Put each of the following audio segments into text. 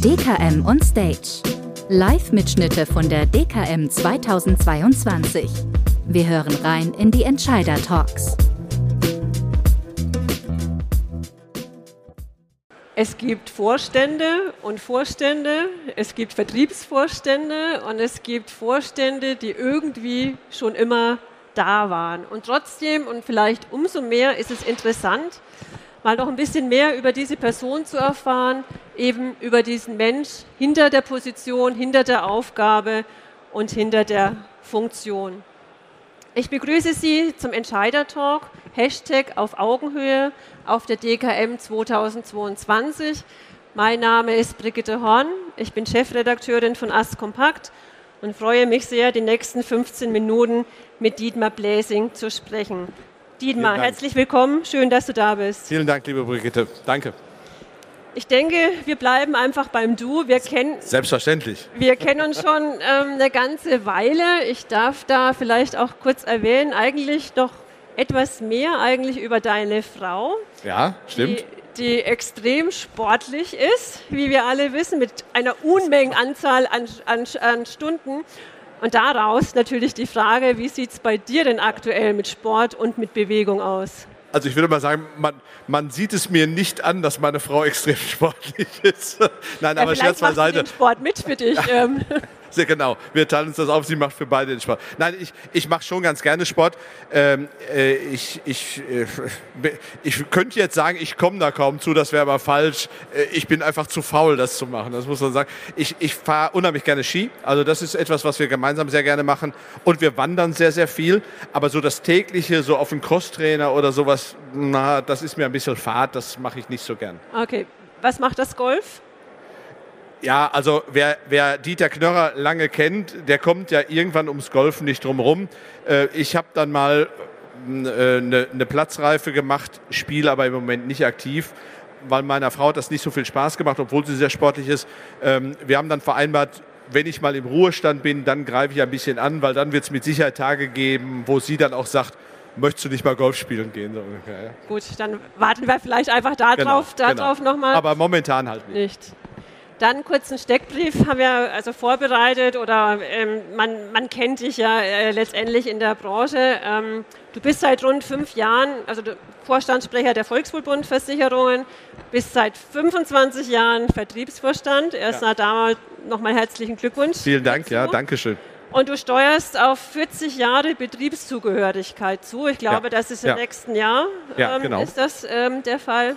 DKM on Stage. Live-Mitschnitte von der DKM 2022. Wir hören rein in die Entscheider-Talks. Es gibt Vorstände und Vorstände, es gibt Vertriebsvorstände und es gibt Vorstände, die irgendwie schon immer da waren. Und trotzdem und vielleicht umso mehr ist es interessant, mal noch ein bisschen mehr über diese Person zu erfahren, eben über diesen Mensch hinter der Position, hinter der Aufgabe und hinter der Funktion. Ich begrüße Sie zum Entscheider-Talk, Hashtag auf Augenhöhe auf der DKM 2022. Mein Name ist Brigitte Horn, ich bin Chefredakteurin von Ast Kompakt und freue mich sehr, die nächsten 15 Minuten mit Dietmar Bläsing zu sprechen. Dietmar, herzlich willkommen, schön, dass du da bist. Vielen Dank, liebe Brigitte, danke. Ich denke, wir bleiben einfach beim Du. Wir kennen, Selbstverständlich. Wir kennen uns schon ähm, eine ganze Weile. Ich darf da vielleicht auch kurz erwähnen, eigentlich noch etwas mehr eigentlich über deine Frau. Ja, stimmt. Die, die extrem sportlich ist, wie wir alle wissen, mit einer Unmengenanzahl an, an, an Stunden. Und daraus natürlich die Frage, wie sieht es bei dir denn aktuell mit Sport und mit Bewegung aus? Also ich würde mal sagen, man, man sieht es mir nicht an, dass meine Frau extrem sportlich ist. Nein, ja, aber Scherz beiseite. Den Sport mit für dich. Sehr genau. Wir teilen uns das auf. Sie macht für beide den Sport. Nein, ich, ich mache schon ganz gerne Sport. Ähm, äh, ich, ich, äh, ich könnte jetzt sagen, ich komme da kaum zu, das wäre aber falsch. Äh, ich bin einfach zu faul, das zu machen. Das muss man sagen. Ich, ich fahre unheimlich gerne Ski. Also das ist etwas, was wir gemeinsam sehr gerne machen. Und wir wandern sehr, sehr viel. Aber so das tägliche, so auf einen Crosstrainer oder sowas, na, das ist mir ein bisschen fad. Das mache ich nicht so gern. Okay. Was macht das Golf? Ja, also wer, wer, Dieter Knörrer lange kennt, der kommt ja irgendwann ums Golfen nicht drum rum. Äh, ich habe dann mal eine, äh, eine Platzreife gemacht, spiele aber im Moment nicht aktiv, weil meiner Frau hat das nicht so viel Spaß gemacht, obwohl sie sehr sportlich ist. Ähm, wir haben dann vereinbart, wenn ich mal im Ruhestand bin, dann greife ich ein bisschen an, weil dann wird es mit Sicherheit Tage geben, wo sie dann auch sagt, möchtest du nicht mal Golf spielen gehen? Ja. Gut, dann warten wir vielleicht einfach darauf genau, darauf genau. nochmal. Aber momentan halt nicht. nicht. Dann kurz einen Steckbrief haben wir also vorbereitet oder ähm, man, man kennt dich ja äh, letztendlich in der Branche. Ähm, du bist seit rund fünf Jahren, also Vorstandssprecher der Volkswohlbund Versicherungen, bist seit 25 Jahren Vertriebsvorstand. Erst ja. damals nochmal herzlichen Glückwunsch. Vielen Dank, dazu. ja, danke schön. Und du steuerst auf 40 Jahre Betriebszugehörigkeit zu. Ich glaube, ja. das ist im ja. nächsten Jahr ja, ähm, genau. ist das ähm, der Fall.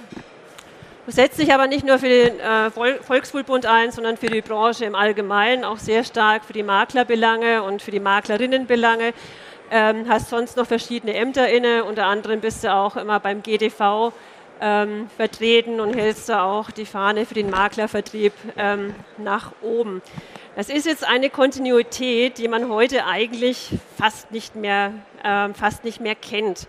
Setzt dich aber nicht nur für den äh, Volkswohlbund ein, sondern für die Branche im Allgemeinen, auch sehr stark für die Maklerbelange und für die Maklerinnenbelange. Ähm, hast sonst noch verschiedene Ämter inne, unter anderem bist du auch immer beim GDV ähm, vertreten und hältst da auch die Fahne für den Maklervertrieb ähm, nach oben. Das ist jetzt eine Kontinuität, die man heute eigentlich fast nicht mehr, äh, fast nicht mehr kennt.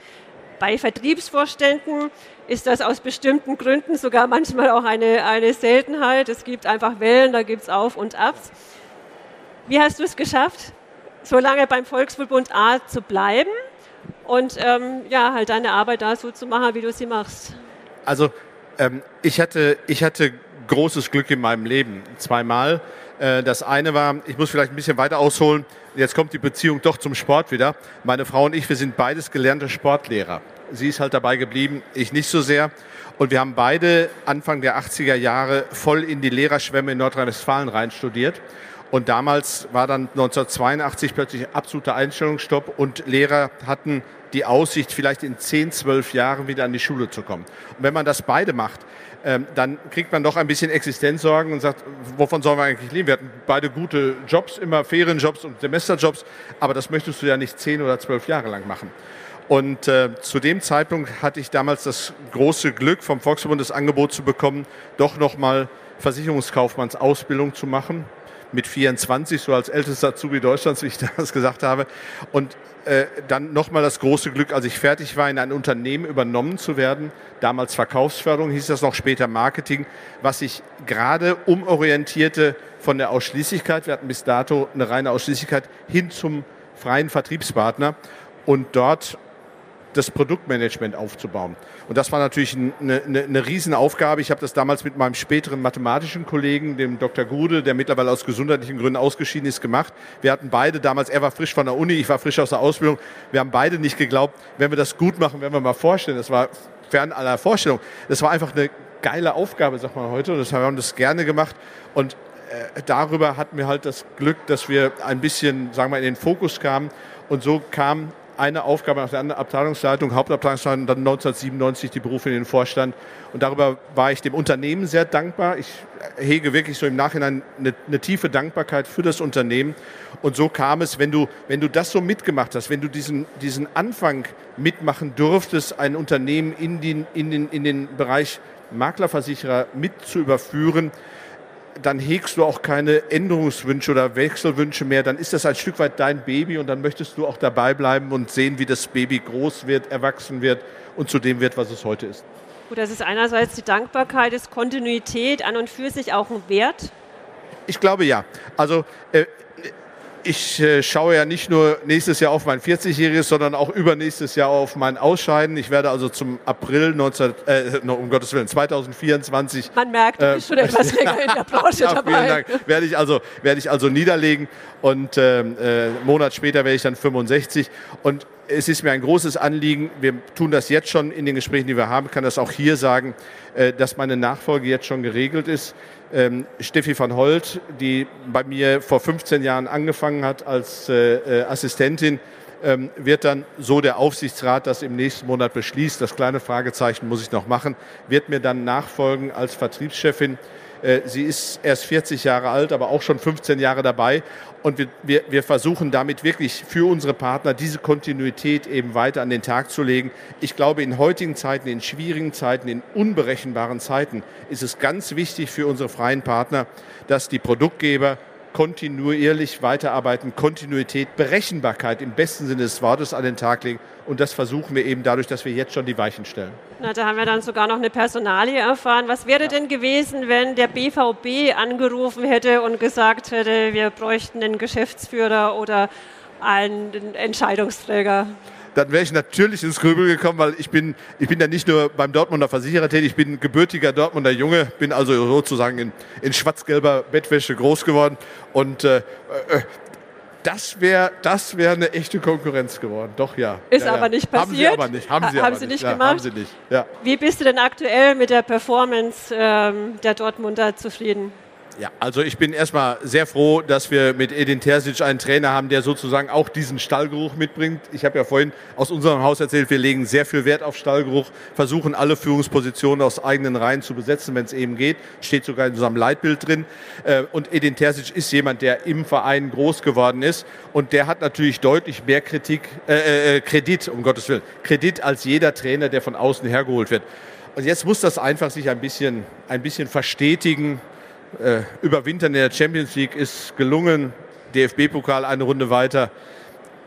Bei Vertriebsvorständen ist das aus bestimmten Gründen sogar manchmal auch eine, eine Seltenheit. Es gibt einfach Wellen, da gibt es Auf und Abs. Wie hast du es geschafft, so lange beim Volksverbund A zu bleiben und ähm, ja, halt deine Arbeit da so zu machen, wie du sie machst? Also ähm, ich, hatte, ich hatte großes Glück in meinem Leben, zweimal. Äh, das eine war, ich muss vielleicht ein bisschen weiter ausholen, jetzt kommt die Beziehung doch zum Sport wieder. Meine Frau und ich, wir sind beides gelernte Sportlehrer. Sie ist halt dabei geblieben, ich nicht so sehr. Und wir haben beide Anfang der 80er Jahre voll in die Lehrerschwemme in Nordrhein-Westfalen rein studiert. Und damals war dann 1982 plötzlich absoluter Einstellungsstopp und Lehrer hatten die Aussicht, vielleicht in 10, 12 Jahren wieder an die Schule zu kommen. Und wenn man das beide macht, dann kriegt man doch ein bisschen Existenzsorgen und sagt, wovon sollen wir eigentlich leben? Wir hatten beide gute Jobs, immer Ferienjobs und Semesterjobs, aber das möchtest du ja nicht 10 oder 12 Jahre lang machen. Und äh, zu dem Zeitpunkt hatte ich damals das große Glück, vom Volksverbund das Angebot zu bekommen, doch nochmal Versicherungskaufmannsausbildung zu machen. Mit 24, so als ältester Azubi Deutschlands, wie ich damals gesagt habe. Und äh, dann nochmal das große Glück, als ich fertig war, in ein Unternehmen übernommen zu werden. Damals Verkaufsförderung, hieß das noch später Marketing, was sich gerade umorientierte von der Ausschließlichkeit, wir hatten bis dato eine reine Ausschließlichkeit, hin zum freien Vertriebspartner. Und dort das Produktmanagement aufzubauen. Und das war natürlich eine, eine, eine Riesenaufgabe. Ich habe das damals mit meinem späteren mathematischen Kollegen, dem Dr. Gude, der mittlerweile aus gesundheitlichen Gründen ausgeschieden ist, gemacht. Wir hatten beide damals, er war frisch von der Uni, ich war frisch aus der Ausbildung. Wir haben beide nicht geglaubt, wenn wir das gut machen, werden wir mal vorstellen. Das war fern aller Vorstellung. Das war einfach eine geile Aufgabe, sagt man heute. Und das haben wir das gerne gemacht. Und äh, darüber hatten wir halt das Glück, dass wir ein bisschen, sagen wir, in den Fokus kamen. Und so kam eine Aufgabe nach der anderen Abteilungsleitung, Hauptabteilungsleitung, dann 1997 die Berufe in den Vorstand. Und darüber war ich dem Unternehmen sehr dankbar. Ich hege wirklich so im Nachhinein eine, eine, tiefe Dankbarkeit für das Unternehmen. Und so kam es, wenn du, wenn du das so mitgemacht hast, wenn du diesen, diesen Anfang mitmachen durftest, ein Unternehmen in den, in den, in den Bereich Maklerversicherer mit zu überführen, dann hegst du auch keine Änderungswünsche oder Wechselwünsche mehr. Dann ist das ein Stück weit dein Baby und dann möchtest du auch dabei bleiben und sehen, wie das Baby groß wird, erwachsen wird und zu dem wird, was es heute ist. Gut, das ist einerseits die Dankbarkeit, ist Kontinuität an und für sich auch ein Wert? Ich glaube ja. Also äh, ich äh, schaue ja nicht nur nächstes Jahr auf mein 40-jähriges, sondern auch übernächstes Jahr auf mein Ausscheiden. Ich werde also zum April 19, äh, um Gottes Willen 2024. Man merkt, du bist schon etwas länger in der Branche ja, dabei. Vielen Dank. Werde ich also werde ich also niederlegen und äh, äh, einen Monat später werde ich dann 65 und es ist mir ein großes Anliegen, wir tun das jetzt schon in den Gesprächen, die wir haben, kann das auch hier sagen, äh, dass meine Nachfolge jetzt schon geregelt ist. Ähm, Steffi van Holt, die bei mir vor 15 Jahren angefangen hat als äh, äh, Assistentin, ähm, wird dann so der Aufsichtsrat das im nächsten Monat beschließt, das kleine Fragezeichen muss ich noch machen, wird mir dann nachfolgen als Vertriebschefin. Äh, sie ist erst 40 Jahre alt, aber auch schon 15 Jahre dabei. Und wir, wir, wir versuchen damit wirklich für unsere Partner diese Kontinuität eben weiter an den Tag zu legen. Ich glaube, in heutigen Zeiten, in schwierigen Zeiten, in unberechenbaren Zeiten ist es ganz wichtig für unsere freien Partner, dass die Produktgeber kontinuierlich weiterarbeiten, Kontinuität, Berechenbarkeit im besten Sinne des Wortes an den Tag legen. Und das versuchen wir eben dadurch, dass wir jetzt schon die Weichen stellen. Na, da haben wir dann sogar noch eine Personalie erfahren. Was wäre ja. denn gewesen, wenn der BVB angerufen hätte und gesagt hätte, wir bräuchten einen Geschäftsführer oder einen Entscheidungsträger? Dann wäre ich natürlich ins Grübel gekommen, weil ich bin, ich bin ja nicht nur beim Dortmunder Versicherer tätig, ich bin gebürtiger Dortmunder Junge, bin also sozusagen in, in schwarz-gelber Bettwäsche groß geworden und äh, äh, das wäre das wär eine echte Konkurrenz geworden. Doch, ja. Ist ja, aber ja. nicht passiert. Haben Sie aber nicht. Haben Sie, ha, haben Sie nicht, nicht gemacht? haben Sie nicht. Ja. Wie bist du denn aktuell mit der Performance ähm, der Dortmunder zufrieden? Ja, also ich bin erstmal sehr froh, dass wir mit Edin Terzic einen Trainer haben, der sozusagen auch diesen Stallgeruch mitbringt. Ich habe ja vorhin aus unserem Haus erzählt, wir legen sehr viel Wert auf Stallgeruch, versuchen alle Führungspositionen aus eigenen Reihen zu besetzen, wenn es eben geht. Steht sogar in unserem Leitbild drin. Äh, und Edin Terzic ist jemand, der im Verein groß geworden ist und der hat natürlich deutlich mehr Kritik, äh, äh, Kredit, um Gottes Willen, Kredit als jeder Trainer, der von außen hergeholt wird. Und jetzt muss das einfach sich ein bisschen, ein bisschen verstetigen äh, überwintern in der Champions League ist gelungen. DFB-Pokal eine Runde weiter.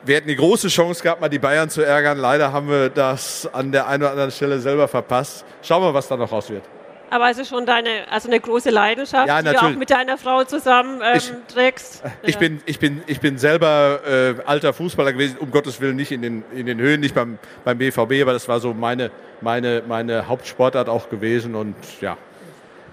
Wir hätten die große Chance gehabt, mal die Bayern zu ärgern. Leider haben wir das an der einen oder anderen Stelle selber verpasst. Schauen wir, was da noch raus wird. Aber es ist schon deine, also eine große Leidenschaft, ja, die du auch mit deiner Frau zusammen ähm, ich, trägst. Ich, bin, ich, bin, ich bin selber äh, alter Fußballer gewesen, um Gottes Willen nicht in den, in den Höhen, nicht beim, beim BVB, aber das war so meine, meine, meine Hauptsportart auch gewesen und ja,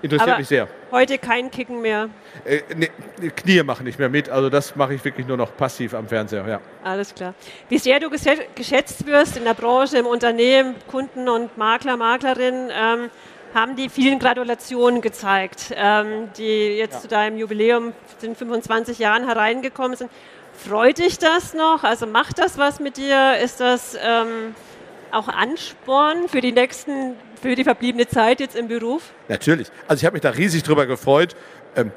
interessiert Aber mich sehr. Heute kein Kicken mehr. Äh, ne, Knie machen nicht mehr mit, also das mache ich wirklich nur noch passiv am Fernseher. Ja. Alles klar. Wie sehr du geschätzt wirst in der Branche, im Unternehmen, Kunden und Makler, Maklerinnen, ähm, haben die vielen Gratulationen gezeigt, ähm, die jetzt ja. zu deinem Jubiläum in 25 Jahren hereingekommen sind. Freut dich das noch? Also macht das was mit dir? Ist das ähm, auch Ansporn für die nächsten für die verbliebene Zeit jetzt im Beruf? Natürlich. Also ich habe mich da riesig drüber gefreut. Ähm,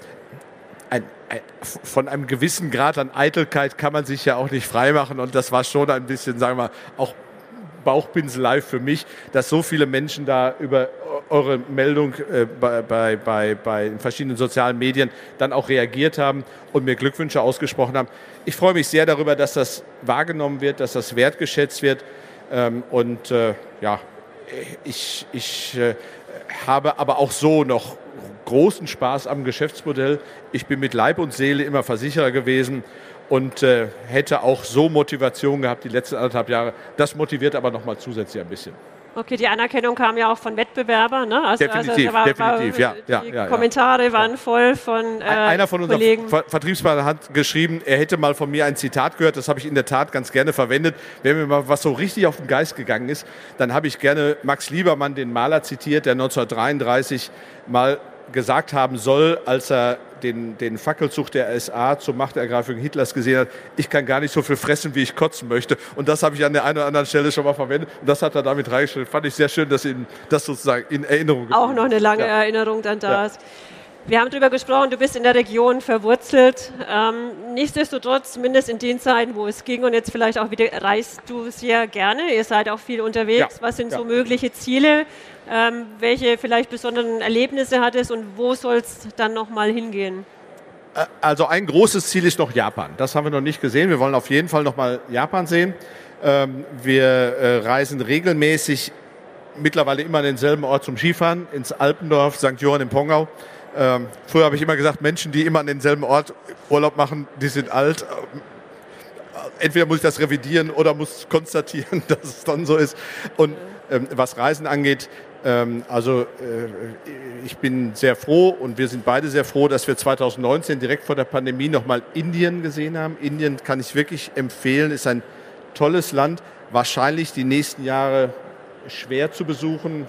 ein, ein, von einem gewissen Grad an Eitelkeit kann man sich ja auch nicht freimachen und das war schon ein bisschen, sagen wir mal, auch Bauchpinselei für mich, dass so viele Menschen da über eure Meldung äh, bei, bei, bei, bei verschiedenen sozialen Medien dann auch reagiert haben und mir Glückwünsche ausgesprochen haben. Ich freue mich sehr darüber, dass das wahrgenommen wird, dass das wertgeschätzt wird ähm, und äh, ja, ich, ich äh, habe aber auch so noch großen Spaß am Geschäftsmodell. Ich bin mit Leib und Seele immer Versicherer gewesen und äh, hätte auch so Motivation gehabt die letzten anderthalb Jahre. Das motiviert aber nochmal zusätzlich ein bisschen. Okay, die Anerkennung kam ja auch von Wettbewerbern. Ne? Also, definitiv, also war, definitiv, war, ja. Die ja, Kommentare ja. waren voll von äh, Einer von unseren Kollegen. Ver Vertriebspartnern hat geschrieben, er hätte mal von mir ein Zitat gehört, das habe ich in der Tat ganz gerne verwendet. Wenn mir mal was so richtig auf den Geist gegangen ist, dann habe ich gerne Max Liebermann, den Maler, zitiert, der 1933 mal gesagt haben soll, als er den, den Fackelzug der SA zur Machtergreifung Hitlers gesehen hat, ich kann gar nicht so viel fressen, wie ich kotzen möchte. Und das habe ich an der einen oder anderen Stelle schon mal verwendet. Und das hat er damit reingestellt. Fand ich sehr schön, dass Ihnen das sozusagen in Erinnerung Auch noch eine lange ja. Erinnerung dann da ist. Wir haben darüber gesprochen, du bist in der Region verwurzelt. Ähm, nichtsdestotrotz, zumindest in den Zeiten, wo es ging und jetzt vielleicht auch wieder, reist du sehr gerne. Ihr seid auch viel unterwegs. Ja. Was sind ja. so mögliche Ziele? Ähm, welche vielleicht besonderen Erlebnisse hattest und wo soll es dann nochmal hingehen? Also ein großes Ziel ist noch Japan. Das haben wir noch nicht gesehen. Wir wollen auf jeden Fall nochmal Japan sehen. Ähm, wir äh, reisen regelmäßig mittlerweile immer an denselben Ort zum Skifahren, ins Alpendorf, St. Johann im Pongau. Ähm, früher habe ich immer gesagt, Menschen, die immer an denselben Ort Urlaub machen, die sind alt. Äh, entweder muss ich das revidieren oder muss konstatieren, dass es dann so ist. Und ähm, was Reisen angeht, ähm, also äh, ich bin sehr froh und wir sind beide sehr froh, dass wir 2019 direkt vor der Pandemie nochmal Indien gesehen haben. Indien kann ich wirklich empfehlen, ist ein tolles Land, wahrscheinlich die nächsten Jahre schwer zu besuchen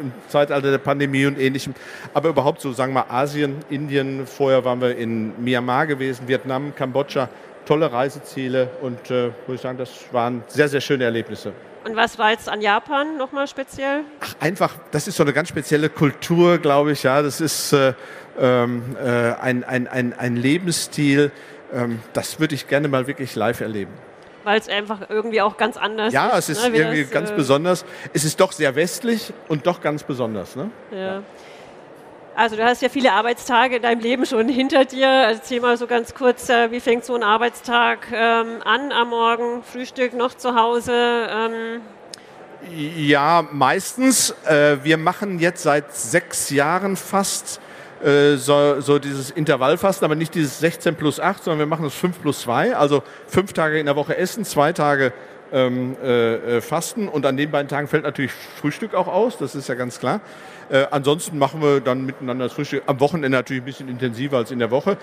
im Zeitalter der Pandemie und ähnlichem. Aber überhaupt so, sagen wir Asien, Indien, vorher waren wir in Myanmar gewesen, Vietnam, Kambodscha, tolle Reiseziele und äh, muss ich sagen, das waren sehr, sehr schöne Erlebnisse. Und was war jetzt an Japan nochmal speziell? Ach, einfach, das ist so eine ganz spezielle Kultur, glaube ich. Ja, das ist äh, ähm, äh, ein, ein, ein, ein Lebensstil. Ähm, das würde ich gerne mal wirklich live erleben. Weil es einfach irgendwie auch ganz anders ja, ist. Ja, es ist ne? irgendwie das, ganz äh, besonders. Es ist doch sehr westlich und doch ganz besonders. Ne? ja. ja. Also du hast ja viele Arbeitstage in deinem Leben schon hinter dir. Erzähl mal so ganz kurz, äh, wie fängt so ein Arbeitstag ähm, an am Morgen? Frühstück noch zu Hause? Ähm ja, meistens. Äh, wir machen jetzt seit sechs Jahren fast so, so, dieses Intervallfasten, aber nicht dieses 16 plus 8, sondern wir machen das 5 plus 2, also fünf Tage in der Woche essen, zwei Tage ähm, äh, äh, fasten und an den beiden Tagen fällt natürlich Frühstück auch aus, das ist ja ganz klar. Äh, ansonsten machen wir dann miteinander das Frühstück. Am Wochenende natürlich ein bisschen intensiver als in der Woche.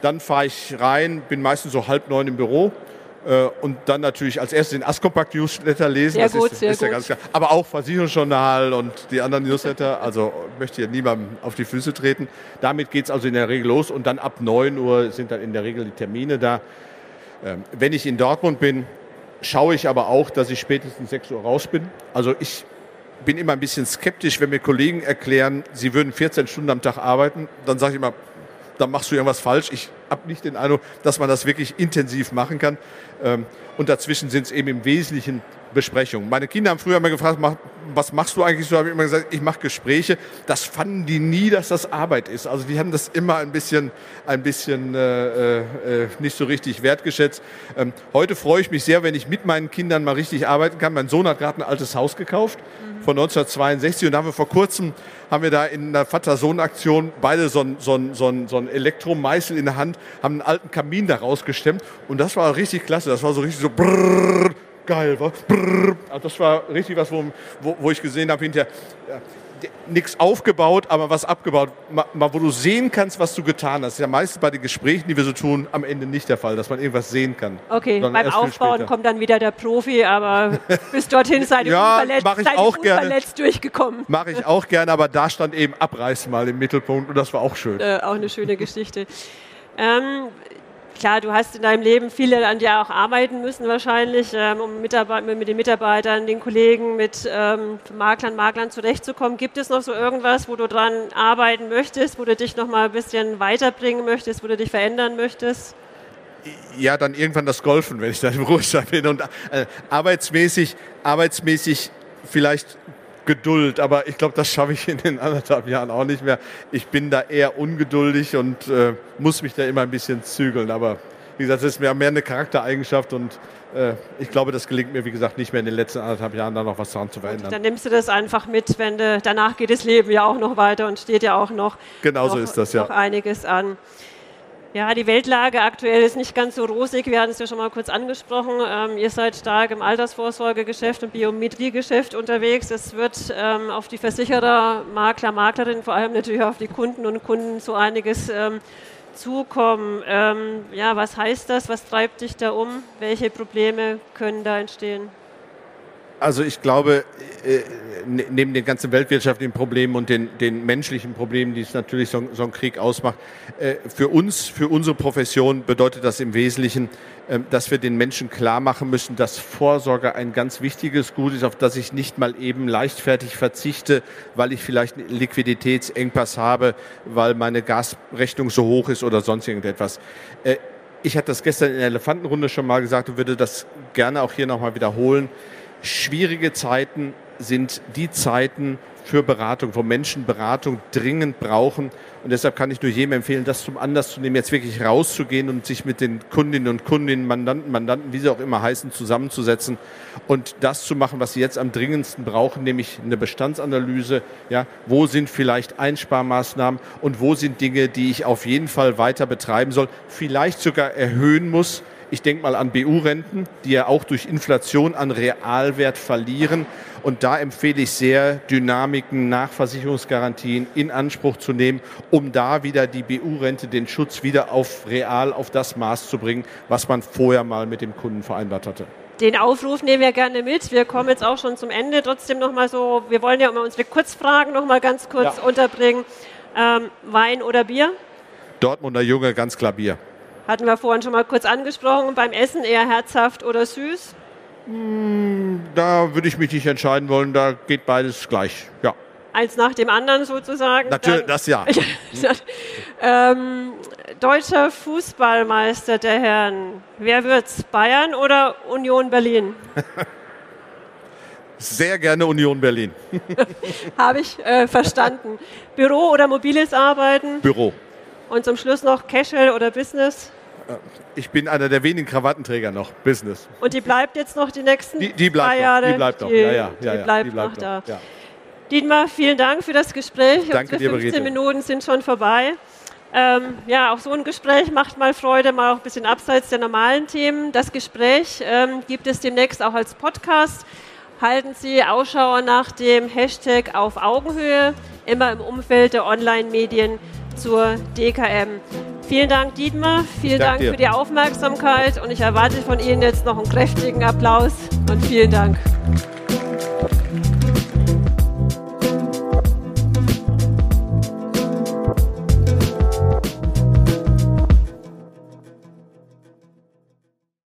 Dann fahre ich rein, bin meistens so halb neun im Büro. Äh, und dann natürlich als erstes den Askompakt Newsletter lesen. Sehr das gut, ist, sehr ist ja ganz klar. Aber auch Versicherungsjournal und die anderen Newsletter. Also möchte hier niemandem auf die Füße treten. Damit geht es also in der Regel los und dann ab 9 Uhr sind dann in der Regel die Termine da. Ähm, wenn ich in Dortmund bin, schaue ich aber auch, dass ich spätestens 6 Uhr raus bin. Also ich bin immer ein bisschen skeptisch, wenn mir Kollegen erklären, sie würden 14 Stunden am Tag arbeiten. Dann sage ich immer, dann machst du irgendwas falsch. Ich habe nicht den Eindruck, dass man das wirklich intensiv machen kann. Ähm, und dazwischen sind es eben im Wesentlichen Besprechungen. Meine Kinder haben früher immer gefragt, was machst du eigentlich so? Habe ich immer gesagt, ich mache Gespräche. Das fanden die nie, dass das Arbeit ist. Also die haben das immer ein bisschen, ein bisschen äh, äh, nicht so richtig wertgeschätzt. Ähm, heute freue ich mich sehr, wenn ich mit meinen Kindern mal richtig arbeiten kann. Mein Sohn hat gerade ein altes Haus gekauft mhm. von 1962 und da haben wir vor kurzem haben wir da in einer Vater-Sohn-Aktion beide so ein, so, ein, so, ein, so ein Elektromeißel in der Hand, haben einen alten Kamin da rausgestemmt und das war richtig klasse. Das war so richtig so brrrr, geil war. Also das war richtig was, wo, wo, wo ich gesehen habe hinterher, ja, nichts aufgebaut, aber was abgebaut. Mal, mal, wo du sehen kannst, was du getan hast. Das ist ja meistens bei den Gesprächen, die wir so tun, am Ende nicht der Fall, dass man irgendwas sehen kann. Okay, beim Aufbauen kommt dann wieder der Profi, aber bis dorthin seid ihr ja, unverletzt, ich auch unverletzt gerne. durchgekommen. Mache ich auch gerne, aber da stand eben Abreißen mal im Mittelpunkt und das war auch schön. Äh, auch eine schöne Geschichte. Ähm, klar, du hast in deinem Leben viele an dir auch arbeiten müssen wahrscheinlich, ähm, um mit, mit, den Mitarbeitern, den Kollegen, mit ähm, Maklern, Maklern zurechtzukommen. Gibt es noch so irgendwas, wo du dran arbeiten möchtest, wo du dich noch mal ein bisschen weiterbringen möchtest, wo du dich verändern möchtest? Ja, dann irgendwann das Golfen, wenn ich dann im Ruhestand bin. Und äh, arbeitsmäßig, arbeitsmäßig vielleicht Geduld, aber ich glaube, das schaffe ich in den anderthalb Jahren auch nicht mehr. Ich bin da eher ungeduldig und äh, muss mich da immer ein bisschen zügeln. Aber wie gesagt, das ist mehr, mehr eine Charaktereigenschaft und äh, ich glaube, das gelingt mir, wie gesagt, nicht mehr in den letzten anderthalb Jahren da noch was dran zu verändern. Und dann nimmst du das einfach mit, wenn du, danach geht das Leben ja auch noch weiter und steht ja auch noch, genau so noch, ist das, ja. noch einiges an. Ja, die Weltlage aktuell ist nicht ganz so rosig. Wir hatten es ja schon mal kurz angesprochen. Ähm, ihr seid stark im Altersvorsorgegeschäft und Biometriegeschäft unterwegs. Es wird ähm, auf die Versicherer, Makler, Maklerinnen, vor allem natürlich auf die Kunden und Kunden so einiges ähm, zukommen. Ähm, ja, was heißt das? Was treibt dich da um? Welche Probleme können da entstehen? Also ich glaube, äh, ne, neben den ganzen weltwirtschaftlichen Problemen und den, den menschlichen Problemen, die es natürlich so, so ein Krieg ausmacht, äh, für uns, für unsere Profession bedeutet das im Wesentlichen, äh, dass wir den Menschen klar machen müssen, dass Vorsorge ein ganz wichtiges Gut ist, auf das ich nicht mal eben leichtfertig verzichte, weil ich vielleicht einen Liquiditätsengpass habe, weil meine Gasrechnung so hoch ist oder sonst irgendetwas. Ich hatte das gestern in der Elefantenrunde schon mal gesagt und würde das gerne auch hier nochmal wiederholen schwierige Zeiten sind die Zeiten für Beratung, wo Menschen Beratung dringend brauchen. Und deshalb kann ich nur jedem empfehlen, das zum Anlass zu nehmen, jetzt wirklich rauszugehen und sich mit den Kundinnen und Kundinnen, Mandanten, Mandanten, wie sie auch immer heißen, zusammenzusetzen und das zu machen, was sie jetzt am dringendsten brauchen, nämlich eine Bestandsanalyse. Ja, wo sind vielleicht Einsparmaßnahmen und wo sind Dinge, die ich auf jeden Fall weiter betreiben soll, vielleicht sogar erhöhen muss, ich denke mal an BU-Renten, die ja auch durch Inflation an Realwert verlieren. Und da empfehle ich sehr, Dynamiken, Nachversicherungsgarantien in Anspruch zu nehmen, um da wieder die BU-Rente, den Schutz wieder auf real, auf das Maß zu bringen, was man vorher mal mit dem Kunden vereinbart hatte. Den Aufruf nehmen wir gerne mit. Wir kommen jetzt auch schon zum Ende. Trotzdem noch mal so, wir wollen ja immer unsere Kurzfragen noch mal ganz kurz ja. unterbringen. Ähm, Wein oder Bier? Dortmunder Junge, ganz klar Bier. Hatten wir vorhin schon mal kurz angesprochen. Beim Essen eher herzhaft oder süß? Hm, da würde ich mich nicht entscheiden wollen. Da geht beides gleich. Ja. Eins nach dem anderen sozusagen. Natürlich, das ja. ähm, deutscher Fußballmeister der Herren. Wer wird's? Bayern oder Union Berlin? Sehr gerne Union Berlin. Habe ich äh, verstanden. Büro oder mobiles Arbeiten? Büro. Und zum Schluss noch Casual oder Business? Ich bin einer der wenigen Krawattenträger noch, Business. Und die bleibt jetzt noch die nächsten die, die bleibt zwei Jahre? Die bleibt noch, ja, ja. Die, ja, bleibt, die bleibt noch, noch da. Ja. Dietmar, vielen Dank für das Gespräch. Danke Unsere dir, 15 Minuten sind schon vorbei. Ähm, ja, auch so ein Gespräch macht mal Freude, mal auch ein bisschen abseits der normalen Themen. Das Gespräch ähm, gibt es demnächst auch als Podcast. Halten Sie Ausschau nach dem Hashtag auf Augenhöhe, immer im Umfeld der Online-Medien zur DKM. Vielen Dank, Dietmar. Vielen Dank dir. für die Aufmerksamkeit und ich erwarte von Ihnen jetzt noch einen kräftigen Applaus und vielen Dank.